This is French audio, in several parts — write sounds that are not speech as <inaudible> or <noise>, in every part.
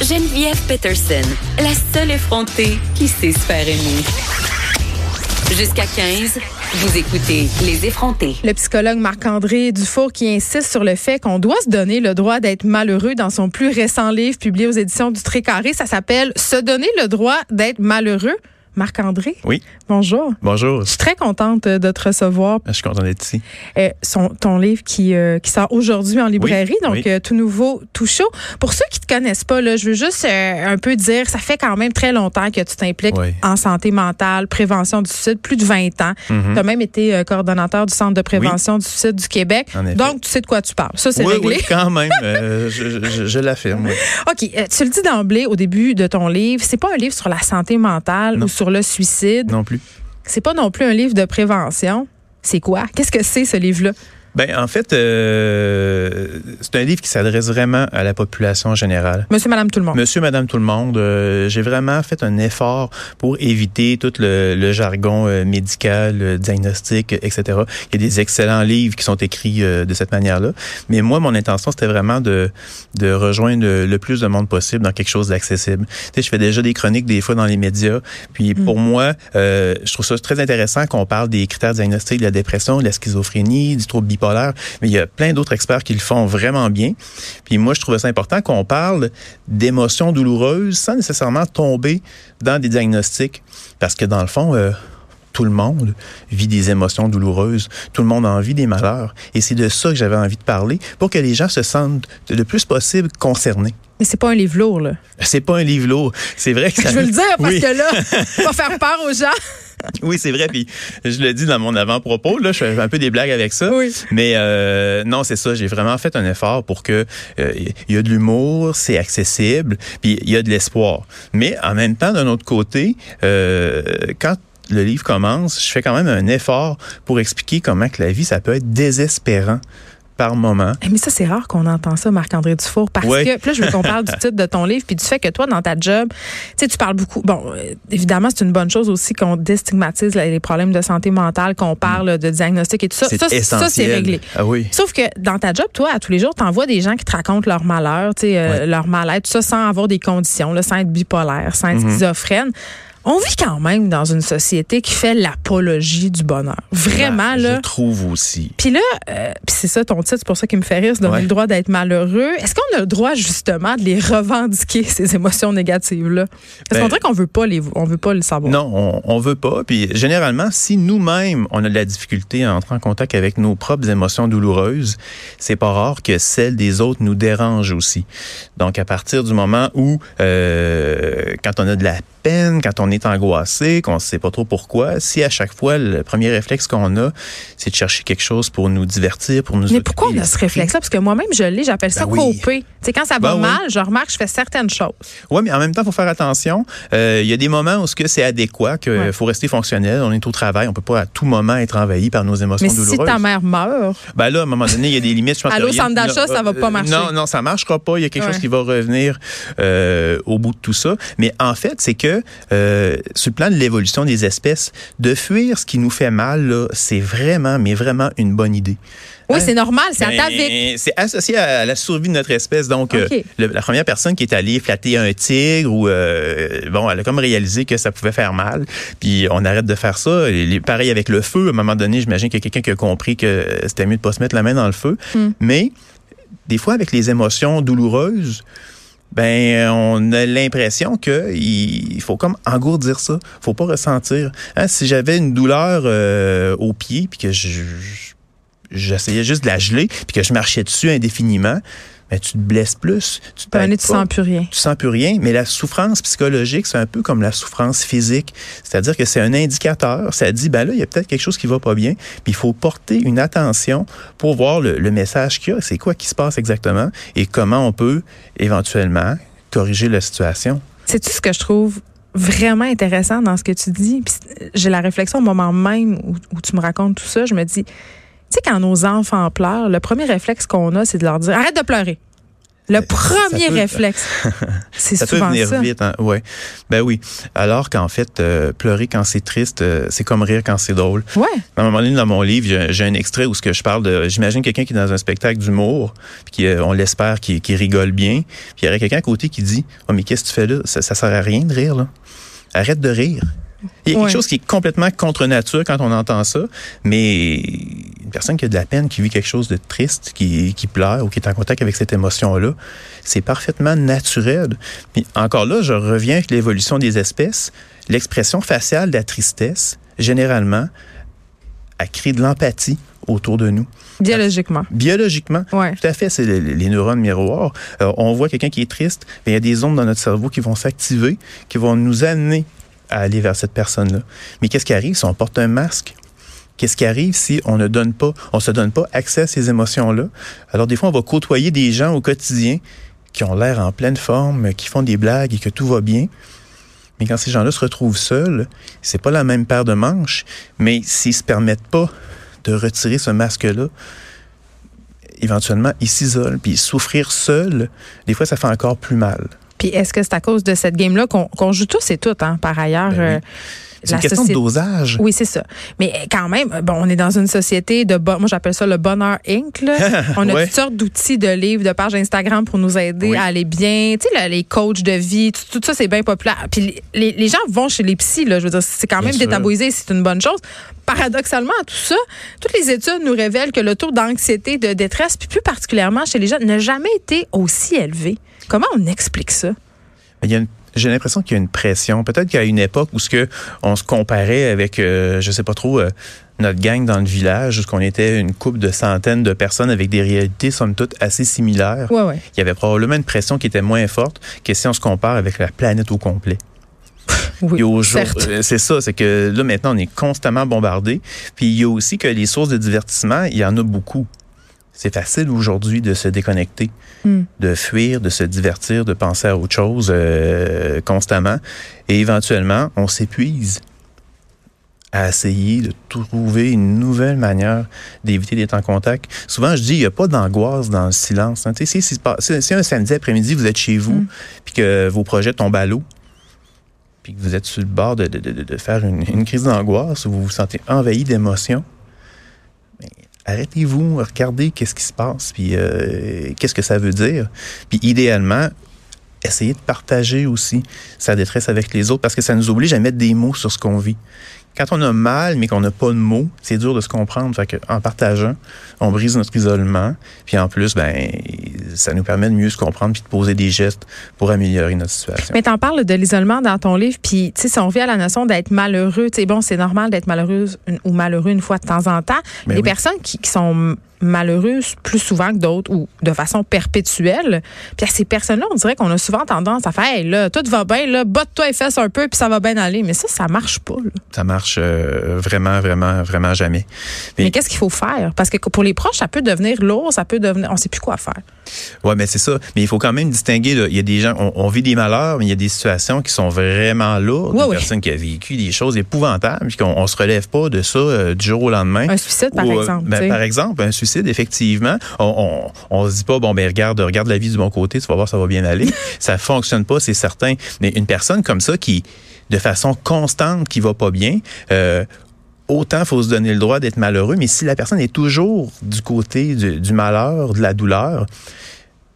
Geneviève Peterson, la seule effrontée qui sait se faire aimer. Jusqu'à 15, vous écoutez Les effrontés. Le psychologue Marc-André Dufour qui insiste sur le fait qu'on doit se donner le droit d'être malheureux dans son plus récent livre publié aux éditions du Trécarré. Ça s'appelle Se donner le droit d'être malheureux. Marc-André? Oui. Bonjour. Bonjour. Je suis très contente euh, de te recevoir. Je suis content d'être ici. Euh, son, ton livre qui, euh, qui sort aujourd'hui en librairie, donc euh, tout nouveau, tout chaud. Pour ceux qui te connaissent pas, là, je veux juste un peu dire, ça fait quand même très longtemps que tu t'impliques Oui. en santé mentale, prévention du suicide, plus de 20 ans. Mhm. Tu as même été coordonnateur du Centre de prévention du suicide du Québec. En effet. Donc, tu sais de quoi tu parles. Ça, c'est oui, réglé. oui, quand même. <laughs> je je- je l'affirme. OK. tu le dis d'emblée au début de ton livre, c'est pas un livre sur la santé mentale Non. ou sur le suicide. Non plus. C'est pas non plus un livre de prévention. C'est quoi? Qu'est-ce que c'est, ce livre-là? Ben, en fait, euh, c'est un livre qui s'adresse vraiment à la population générale. Monsieur, madame, tout le monde. Monsieur, madame, tout le monde, euh, j'ai vraiment fait un effort pour éviter tout le, le jargon euh, médical, le diagnostic, etc. Il y a des excellents livres qui sont écrits euh, de cette manière-là. Mais moi, mon intention, c'était vraiment de, de rejoindre le, plus de monde possible dans quelque chose d'accessible. Tu sais, je fais déjà des chroniques des fois dans les médias. Puis pour moi, euh, je trouve ça très intéressant qu'on parle des critères diagnostiques de la dépression, de la schizophrénie, du trouble bipolaire. Mais il y a plein d'autres experts qui le font vraiment bien. Puis moi, je trouvais ça important qu'on parle d'émotions douloureuses sans nécessairement tomber dans des diagnostics. Parce que dans le fond, euh, tout le monde vit des émotions douloureuses. Tout le monde en vit des malheurs. Et c'est de ça que j'avais envie de parler pour que les gens se sentent le plus possible concernés. Mais c'est pas un livre lourd, là. C'est pas un livre lourd. C'est vrai que <laughs> ça... Je veux le dire parce Oui. que là, <laughs> va faire peur aux gens. <laughs> Oui, c'est vrai. Puis je le dis dans mon avant-propos, là, je fais un peu des blagues avec ça. Oui. Mais euh, non, c'est ça. J'ai vraiment fait un effort pour que euh, il y a de l'humour, c'est accessible, puis il y a de l'espoir. Mais en même temps, d'un autre côté, euh, quand le livre commence, je fais quand même un effort pour expliquer comment que la vie, ça peut être désespérant par moment. Eh, Mais ça, c'est rare qu'on entend ça, Marc-André Dufour, parce que, puis là, je veux qu'on parle du <laughs> titre de ton livre, puis du fait que toi, dans ta job, tu parles beaucoup. Bon, euh, évidemment, c'est une bonne chose aussi qu'on déstigmatise les problèmes de santé mentale, qu'on parle de diagnostic et tout ça. Ça, c'est réglé. Ah oui. Sauf que dans ta job, toi, à tous les jours, t'envoies des gens qui te racontent leur malheur, tu sais, euh, leur mal-être, tout ça sans avoir des conditions, là, sans être bipolaire, sans être Mhm. schizophrène. On vit quand même dans une société qui fait l'apologie du bonheur. Vraiment, Ben, là. Je trouve aussi. Puis là, euh, c'est ça ton titre, c'est pour ça qu'il me fait rire, se donner Ouais. le droit d'être malheureux. Est-ce qu'on a le droit justement de les revendiquer <laughs> ces émotions négatives là Parce qu'on Ben- dirait qu'on veut pas les, on veut pas le savoir. Non, on, on veut pas. Puis généralement, si nous-mêmes on a de la difficulté à entrer en contact avec nos propres émotions douloureuses, c'est pas rare que celles des autres nous dérangent aussi. Donc à partir du moment où, euh, quand on a de la peine, quand on est angoissé, qu'on ne sait pas trop pourquoi, si à chaque fois le premier réflexe qu'on a, c'est de chercher quelque chose pour nous divertir, pour nous Mais pourquoi on a ce réflexe-là? Parce que moi-même, je l'ai, j'appelle ça Ben oui. sais, quand ça va Ben oui. mal, je remarque, je fais certaines choses. Oui, mais en même temps, il faut faire attention. Euh, Il y a des moments où ce que c'est adéquat, qu'il Ouais. faut rester fonctionnel. On est au travail, on peut pas à tout moment être envahi par nos émotions Mais si douloureuses. ta mère meurt, Ben là, à un moment donné, il y a des limites. Je pense Allô, centre d'achat, ça va pas euh, marcher. Non, non, ça marchera pas. Il y a quelque Ouais. chose qui va revenir euh, au bout de tout ça. Mais en fait, c'est que euh, sur le plan de l'évolution des espèces, de fuir ce qui nous fait mal, c'est vraiment, mais vraiment une bonne idée. oui, Hein? c'est normal, c'est Ben, atavique. C'est associé à la survie de notre espèce. Donc, euh, la première personne qui est allée flatter un tigre ou euh, bon, elle a comme réalisé que ça pouvait faire mal. Puis on arrête de faire ça. Et pareil avec le feu. À un moment donné, j'imagine qu'il y a quelqu'un qui a compris que c'était mieux de pas se mettre la main dans le feu. Hmm. Mais des fois, avec les émotions douloureuses, ben on a l'impression que il faut comme engourdir ça. Faut pas ressentir. Hein, si j'avais une douleur euh, au pied puis que je, je- j'essayais juste de la geler puis que je marchais dessus indéfiniment, ben tu te blesses plus. Tu te tu sens plus rien. tu sens plus rien, mais la souffrance psychologique, c'est un peu comme la souffrance physique. C'est-à-dire que c'est un indicateur. Ça dit, ben là, il y a peut-être quelque chose qui va pas bien, puis il faut porter une attention pour voir le, le message qu'il y a. C'est quoi qui se passe exactement et comment on peut éventuellement corriger la situation. C'est-tu ce que je trouve vraiment intéressant dans ce que tu dis? Puis j'ai la réflexion au moment même où, où tu me racontes tout ça, je me dis, tu sais, quand nos enfants pleurent, le premier réflexe qu'on a, c'est de leur dire arrête de pleurer. Le premier peut- réflexe. <laughs> C'est Ça peut souvent venir ça. vite, hein? ouais. Ben oui. Alors qu'en fait, euh, pleurer quand c'est triste, euh, c'est comme rire quand c'est drôle. Ouais. À un moment donné, dans mon livre, j'ai- un extrait où ce que je parle de, j'imagine quelqu'un qui est dans un spectacle d'humour, puis qui, euh, on l'espère, qui, qui rigole bien, puis il y aurait quelqu'un à côté qui dit, oh mais qu'est-ce que tu fais là? Ça, ça sert à rien de rire là. Arrête de rire. Il y a quelque chose qui est complètement contre nature quand on entend ça, mais une personne qui a de la peine, qui vit quelque chose de triste, qui, qui pleure ou qui est en contact avec cette émotion-là, c'est parfaitement naturel. Puis encore là, je reviens avec l'évolution des espèces. L'expression faciale de la tristesse, généralement, a créé de l'empathie autour de nous. Biologiquement. Biologiquement, Ouais. tout à fait, c'est les, les neurones miroirs. Euh, on voit quelqu'un qui est triste, mais il y a des ondes dans notre cerveau qui vont s'activer, qui vont nous amener à aller vers cette personne-là. Mais qu'est-ce qui arrive si on porte un masque? Qu'est-ce qui arrive si on ne donne pas, on se donne pas accès à ces émotions-là? Alors, des fois, on va côtoyer des gens au quotidien qui ont l'air en pleine forme, qui font des blagues et que tout va bien. Mais quand ces gens-là se retrouvent seuls, c'est pas la même paire de manches, mais s'ils se permettent pas de retirer ce masque-là, éventuellement, ils s'isolent. Puis souffrir seul, des fois, ça fait encore plus mal. Puis est-ce que c'est à cause de cette game-là qu'on joue tous et toutes, hein, par ailleurs? Ben oui. euh, C'est une question société- de dosage. Oui, c'est ça. Mais quand même, bon, on est dans une société de bon, moi j'appelle ça le bonheur Inc. là. <laughs> On a Ouais. toutes sortes d'outils, de livres, de pages Instagram pour nous aider Oui. à aller bien. Tu sais, là, les coachs de vie, tout, tout ça c'est bien populaire. Puis les, les gens vont chez les psys, là. Je veux dire, c'est quand Bien même sûr. détaboisé, c'est une bonne chose. Paradoxalement, tout ça, toutes les études nous révèlent que le taux d'anxiété, de détresse, puis plus particulièrement chez les jeunes, n'a jamais été aussi élevé. Comment on explique ça? Il y a une- j'ai l'impression qu'il y a une pression. Peut-être qu'à une époque où ce que on se comparait avec, euh, je sais pas trop, euh, notre gang dans le village, où on était une couple de centaines de personnes avec des réalités somme toute assez similaires. Ouais, ouais. Il y avait probablement une pression qui était moins forte que si on se compare avec la planète au complet. <laughs> Oui, euh, c'est ça, c'est que là maintenant on est constamment bombardé. Puis il y a aussi que les sources de divertissement, il y en a beaucoup. C'est facile aujourd'hui de se déconnecter, Hmm. de fuir, de se divertir, de penser à autre chose euh, constamment. Et éventuellement, on s'épuise à essayer de trouver une nouvelle manière d'éviter d'être en contact. Souvent, je dis, il n'y a pas d'angoisse dans le silence. hein. Si, si, si- si un samedi après-midi, vous êtes chez vous, Mm. puis que vos projets tombent à l'eau, puis que vous êtes sur le bord de, de- de- de faire une, une crise d'angoisse, ou vous vous sentez envahi d'émotions, arrêtez-vous, regardez qu'est-ce qui se passe, puis euh, qu'est-ce que ça veut dire. Puis idéalement, essayez de partager aussi sa détresse avec les autres, parce que ça nous oblige à mettre des mots sur ce qu'on vit. Quand on a mal, mais qu'on n'a pas de mots, c'est dur de se comprendre. Fait en partageant, on brise notre isolement. Puis en plus, ben, ça nous permet de mieux se comprendre puis de poser des gestes pour améliorer notre situation. Mais t'en parles de l'isolement dans ton livre, puis tu sais, si on revient à la notion d'être malheureux, tu sais, bon, c'est normal d'être malheureuse ou malheureux une fois de temps en temps. Ben les oui. personnes qui, qui sont malheureuses plus souvent que d'autres ou de façon perpétuelle, puis à ces personnes-là, on dirait qu'on a souvent tendance à faire, hey, là, tout va bien, là, botte-toi et fesses un peu, puis ça va bien aller. Mais ça, ça marche pas. là. Ça marche euh, vraiment, vraiment, vraiment jamais. Mais- Mais qu'est-ce qu'il faut faire? Parce que pour les proches, ça peut devenir lourd, ça peut devenir, on sait plus quoi faire. Ouais, mais c'est ça. Mais il faut quand même distinguer. Là. Il y a des gens, on, on vit des malheurs, mais il y a des situations qui sont vraiment lourdes. Ouais, Une ouais. personne qui a vécu des choses épouvantables, puis qu'on on se relève pas de ça euh, du jour au lendemain. Un suicide, par Ou, euh, exemple. ben, par exemple, un suicide, effectivement, on, on, on se dit pas, bon, ben regarde, regarde la vie du bon côté, tu vas voir, ça va bien aller. <laughs> ça fonctionne pas, c'est certain. Mais une personne comme ça qui, de façon constante, qui va pas bien, euh, autant faut se donner le droit d'être malheureux, mais si la personne est toujours du côté du, du malheur, de la douleur,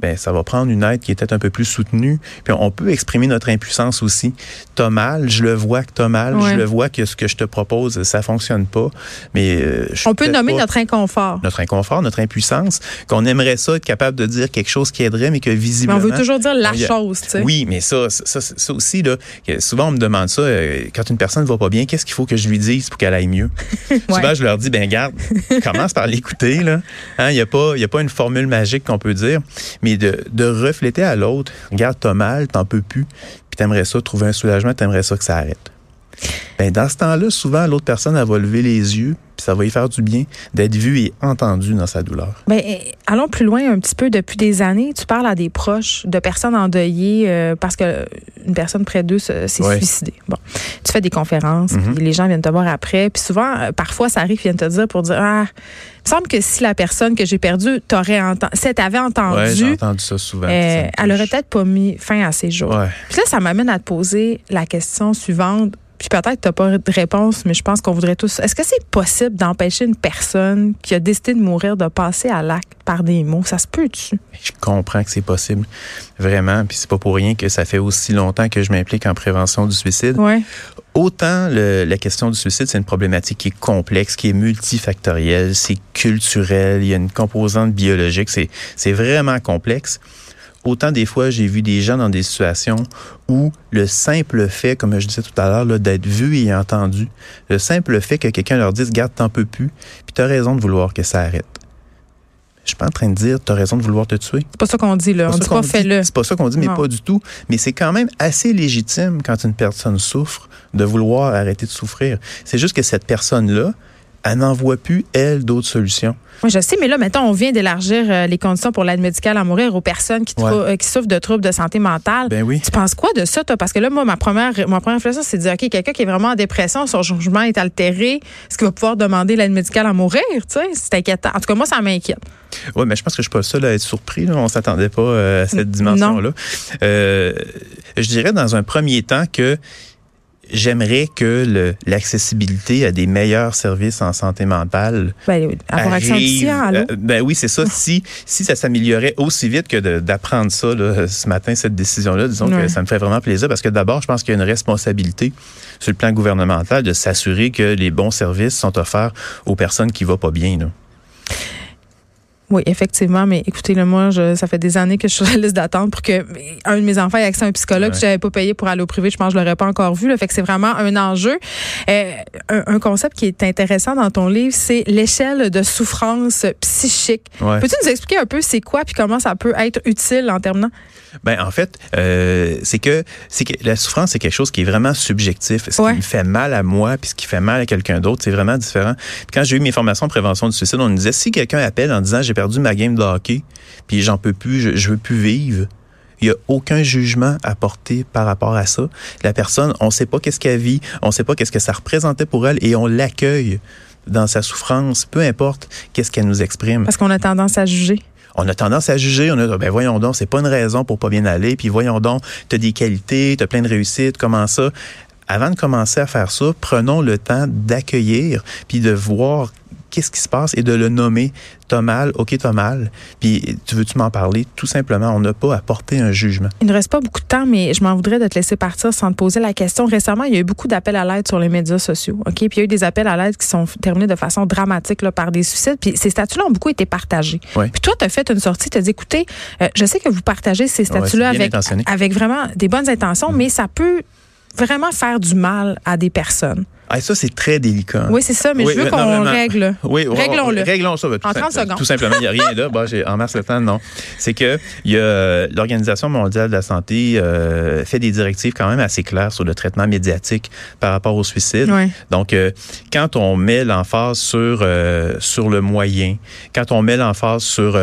ben ça va prendre une aide qui est peut-être un peu plus soutenue. Puis on peut exprimer notre impuissance aussi. T'as mal, je le vois que t'as mal, Ouais. je le vois que ce que je te propose, ça fonctionne pas. Mais euh, je On peut nommer notre inconfort. notre inconfort, notre impuissance, qu'on aimerait ça être capable de dire quelque chose qui aiderait, mais que Mais visiblement. on veut toujours dire la a- chose, tu sais. Oui, mais ça, ça, ça, aussi, là, souvent on me demande ça, euh, quand une personne ne va pas bien, qu'est-ce qu'il faut que je lui dise pour qu'elle aille mieux? <laughs> Souvent, je leur dis, ben garde, <laughs> commence par l'écouter. là. Hein, Il n'y a, pas- il y a pas une formule magique qu'on peut dire, mais de, refléter à l'autre, regarde, t'as mal, t'en peux plus, puis t'aimerais ça, trouver un soulagement, t'aimerais ça que ça arrête. Ben, dans ce temps-là, souvent, l'autre personne, elle va lever les yeux, puis ça va y faire du bien d'être vu et entendu dans sa douleur. Ben, eh, allons plus loin un petit peu. Depuis des années, tu parles à des proches de personnes endeuillées euh, parce que une personne près d'eux s'est Ouais. suicidée. Bon, tu fais des conférences, Mhm. puis les gens viennent te voir après, puis souvent, euh, parfois, ça arrive, ils viennent te dire pour dire ah, il me semble que si la personne que j'ai perdue t'aurait entendu, si elle t'avait entendu, Ouais, j'ai entendu ça souvent. euh, Ça elle aurait peut-être pas mis fin à ses jours. Ouais. Puis là, ça m'amène à te poser la question suivante. Puis peut-être tu n'as pas de réponse, mais je pense qu'on voudrait tous. Est-ce que c'est possible d'empêcher une personne qui a décidé de mourir de passer à l'acte par des mots? Ça se peut-tu? Je comprends que c'est possible, vraiment. Puis c'est pas pour rien que ça fait aussi longtemps que je m'implique en prévention du suicide. Oui. Autant le- la question du suicide, c'est une problématique qui est complexe, qui est multifactorielle, c'est culturel, il y a une composante biologique, c'est vraiment complexe. Autant des fois, j'ai vu des gens dans des situations où le simple fait, comme je disais tout à l'heure, là, d'être vu et entendu, le simple fait que quelqu'un leur dise, garde, t'en peux plus, puis t'as raison de vouloir que ça arrête. Je suis pas en train de dire, t'as raison de vouloir te tuer. C'est pas ça qu'on dit, là. On dit pas fais-le. C'est pas ça qu'on dit, mais Non. pas du tout. Mais c'est quand même assez légitime quand une personne souffre de vouloir arrêter de souffrir. C'est juste que cette personne-là, elle n'en voit plus, elle, d'autres solutions. Oui, je sais, mais là, mettons, on vient d'élargir euh, les conditions pour l'aide médicale à mourir aux personnes qui, trou- Ouais. euh, qui souffrent de troubles de santé mentale. Ben oui. Tu penses quoi de ça, toi? Parce que là, moi, ma première, ma première réflexion, c'est de dire, OK, quelqu'un qui est vraiment en dépression, son jugement est altéré, est-ce qu'il va pouvoir demander l'aide médicale à mourir? Tu sais, c'est inquiétant. En tout cas, moi, ça m'inquiète. Oui, mais je pense que je suis pas le seul à être surpris. Là. On s'attendait pas euh, à cette dimension-là. Euh, je dirais dans un premier temps que j'aimerais que l'accessibilité à des meilleurs services en santé mentale Ben, avoir accès euh, ben oui, c'est ça. si, si ça s'améliorait aussi vite que d'apprendre ça là, ce matin, cette décision-là, disons Ouais. que ça me fait vraiment plaisir parce que d'abord, je pense qu'il y a une responsabilité sur le plan gouvernemental de s'assurer que les bons services sont offerts aux personnes qui vont pas bien. Là. Oui, effectivement, mais écoutez, là, moi, je, ça fait des années que je suis sur la liste d'attente pour que un de mes enfants ait accès à un psychologue. Ouais. Si j'avais pas payé pour aller au privé, je pense que je l'aurais pas encore vu. Là, fait que c'est vraiment un enjeu. Euh, un, un concept qui est intéressant dans ton livre, c'est l'échelle de souffrance psychique. Ouais. Peux-tu nous expliquer un peu c'est quoi puis comment ça peut être utile en terminant? Ben en fait, euh, c'est que c'est que la souffrance c'est quelque chose qui est vraiment subjectif. Ce Ouais. qui me fait mal à moi puis ce qui fait mal à quelqu'un d'autre, c'est vraiment différent. Puis quand j'ai eu mes formations de prévention du suicide, on nous disait si quelqu'un appelle en disant j'ai perdu ma game de hockey puis j'en peux plus, je, je veux plus vivre. Il n'y a aucun jugement à porter par rapport à ça. La personne, on ne sait pas qu'est-ce qu'elle vit, on ne sait pas qu'est-ce que ça représentait pour elle et on l'accueille dans sa souffrance, peu importe qu'est-ce qu'elle nous exprime Parce qu'on a tendance à juger. On a tendance à juger, on a ben voyons donc, c'est pas une raison pour pas bien aller, puis voyons donc, tu as des qualités, tu plein de réussites, comment ça? Avant de commencer à faire ça, prenons le temps d'accueillir puis de voir qu'est-ce qui se passe et de le nommer. T'as mal, ok, t'as mal. Puis tu veux-tu m'en parler? Tout simplement, on n'a pas à porter un jugement. Il ne reste pas beaucoup de temps, mais je m'en voudrais de te laisser partir sans te poser la question. Récemment, il y a eu beaucoup d'appels à l'aide sur les médias sociaux. OK? Puis il y a eu des appels à l'aide qui sont terminés de façon dramatique là, par des suicides. Puis ces statuts-là ont beaucoup été partagés. Ouais. Puis toi, tu as fait une sortie, tu as dit écoutez, euh, je sais que vous partagez ces statuts-là avec, intentionné. avec vraiment des bonnes intentions, mais ça peut vraiment faire du mal à des personnes. Ah, ça, c'est très délicat. Oui, c'est ça, mais Oui, je veux qu'on règle. Oui, on- Réglons-le. Réglons ça. ben, tout En 30 simple- secondes. Tout simplement, il n'y a rien là. Bon, en mars le temps, non. C'est que y a l'Organisation mondiale de la santé euh, fait des directives quand même assez claires sur le traitement médiatique par rapport au suicide. Donc, euh, quand on met l'emphase sur euh, sur le moyen, quand on met l'emphase sur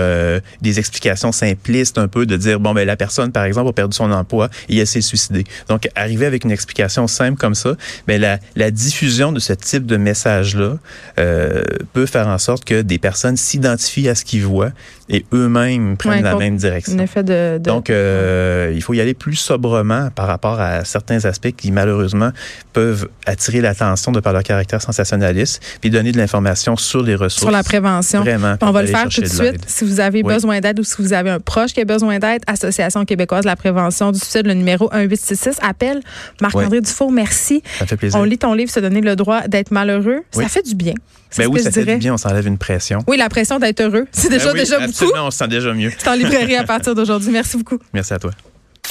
des explications simplistes un peu de dire bon ben la personne par exemple a perdu son emploi et elle s'est suicidée. Donc, arriver avec une explication simple comme ça, ben la, la diffusion de ce type de message-là euh, peut faire en sorte que des personnes s'identifient à ce qu'ils voient et eux-mêmes prennent Ouais, la même direction. Un effet de. de- Donc, euh, il faut y aller plus sobrement par rapport à certains aspects qui, malheureusement, peuvent attirer l'attention de par leur caractère sensationnaliste, puis donner de l'information sur les ressources. sur la prévention. Vraiment. On va le faire tout de suite. Si vous avez Oui. besoin d'aide ou si vous avez un proche qui a besoin d'aide, Association québécoise de la prévention du suicide, le numéro 1866. Appel Marc-André Dufour, merci. Ça fait plaisir. On lit ton livre, Se donner le droit d'être malheureux. Oui. Ça fait du bien. C'est Ben oui, ça fait du bien, on s'enlève une pression. Oui, la pression d'être heureux. <laughs> C'est déjà, Ben oui, déjà beaucoup. absolument, on se sent déjà mieux. C'est en librairie à partir d'aujourd'hui. Merci beaucoup. Merci à toi.